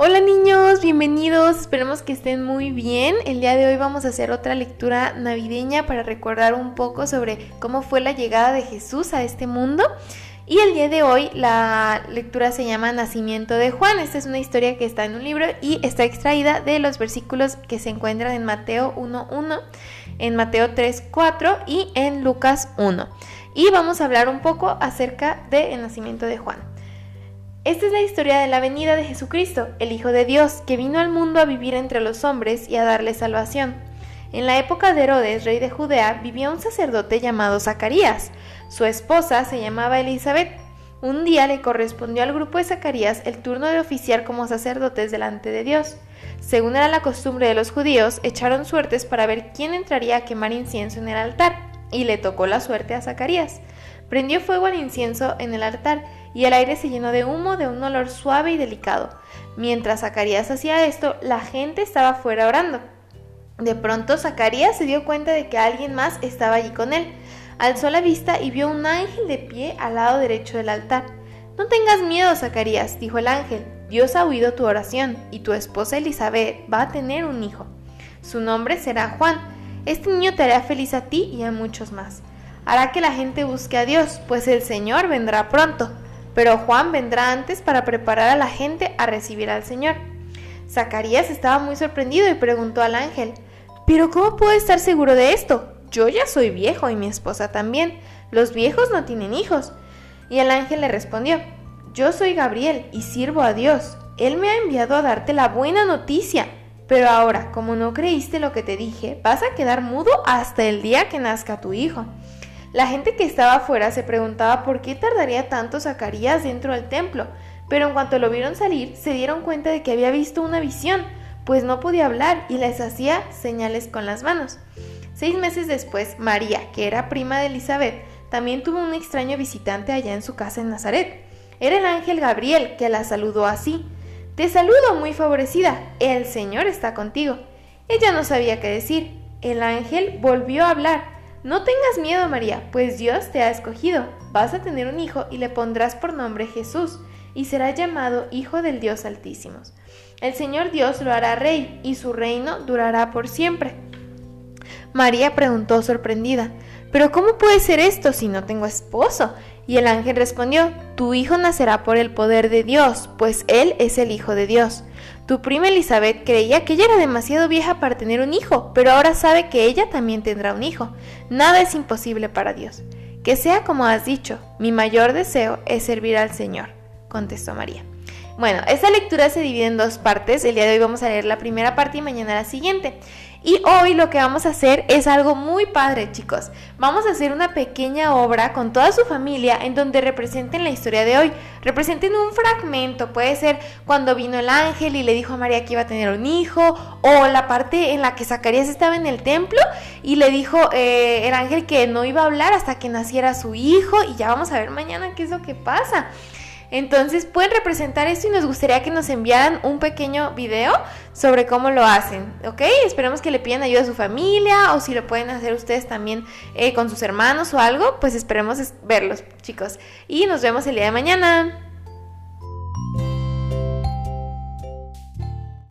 Hola niños, bienvenidos, esperemos que estén muy bien. El día de hoy vamos a hacer otra lectura navideña para recordar un poco sobre cómo fue la llegada de Jesús a este mundo. Y el día de hoy la lectura se llama Nacimiento de Juan. Esta es una historia que está en un libro y está extraída de los versículos que se encuentran en Mateo 1.1, en Mateo 3.4 y en Lucas 1. Y vamos a hablar un poco acerca del nacimiento de Juan. Esta es la historia de la venida de Jesucristo, el Hijo de Dios, que vino al mundo a vivir entre los hombres y a darle salvación. En la época de Herodes, rey de Judea, vivía un sacerdote llamado Zacarías. Su esposa se llamaba Elizabeth. Un día le correspondió al grupo de Zacarías el turno de oficiar como sacerdotes delante de Dios. Según era la costumbre de los judíos, echaron suertes para ver quién entraría a quemar incienso en el altar, y le tocó la suerte a Zacarías. Prendió fuego al incienso en el altar y el aire se llenó de humo de un olor suave y delicado. Mientras Zacarías hacía esto, la gente estaba fuera orando. De pronto Zacarías se dio cuenta de que alguien más estaba allí con él. Alzó la vista y vio un ángel de pie al lado derecho del altar. No tengas miedo, Zacarías, dijo el ángel. Dios ha oído tu oración y tu esposa Elizabeth va a tener un hijo. Su nombre será Juan. Este niño te hará feliz a ti y a muchos más. Hará que la gente busque a Dios, pues el Señor vendrá pronto pero Juan vendrá antes para preparar a la gente a recibir al Señor. Zacarías estaba muy sorprendido y preguntó al ángel, ¿pero cómo puedo estar seguro de esto? Yo ya soy viejo y mi esposa también. Los viejos no tienen hijos. Y el ángel le respondió, yo soy Gabriel y sirvo a Dios. Él me ha enviado a darte la buena noticia. Pero ahora, como no creíste lo que te dije, vas a quedar mudo hasta el día que nazca tu hijo. La gente que estaba afuera se preguntaba por qué tardaría tanto Zacarías dentro del templo, pero en cuanto lo vieron salir se dieron cuenta de que había visto una visión, pues no podía hablar y les hacía señales con las manos. Seis meses después, María, que era prima de Elizabeth, también tuvo un extraño visitante allá en su casa en Nazaret. Era el ángel Gabriel que la saludó así. Te saludo muy favorecida, el Señor está contigo. Ella no sabía qué decir. El ángel volvió a hablar no tengas miedo, María, pues Dios te ha escogido. Vas a tener un hijo y le pondrás por nombre Jesús, y será llamado Hijo del Dios Altísimo. El Señor Dios lo hará rey, y su reino durará por siempre. María preguntó sorprendida, ¿pero cómo puede ser esto si no tengo esposo? Y el ángel respondió, Tu hijo nacerá por el poder de Dios, pues él es el Hijo de Dios. Tu prima Elizabeth creía que ella era demasiado vieja para tener un hijo, pero ahora sabe que ella también tendrá un hijo. Nada es imposible para Dios. Que sea como has dicho, mi mayor deseo es servir al Señor, contestó María. Bueno, esta lectura se divide en dos partes. El día de hoy vamos a leer la primera parte y mañana la siguiente. Y hoy lo que vamos a hacer es algo muy padre, chicos. Vamos a hacer una pequeña obra con toda su familia en donde representen la historia de hoy. Representen un fragmento, puede ser cuando vino el ángel y le dijo a María que iba a tener un hijo, o la parte en la que Zacarías estaba en el templo y le dijo eh, el ángel que no iba a hablar hasta que naciera su hijo y ya vamos a ver mañana qué es lo que pasa. Entonces pueden representar esto y nos gustaría que nos enviaran un pequeño video sobre cómo lo hacen, ¿ok? Esperemos que le pidan ayuda a su familia o si lo pueden hacer ustedes también eh, con sus hermanos o algo, pues esperemos verlos, chicos. Y nos vemos el día de mañana.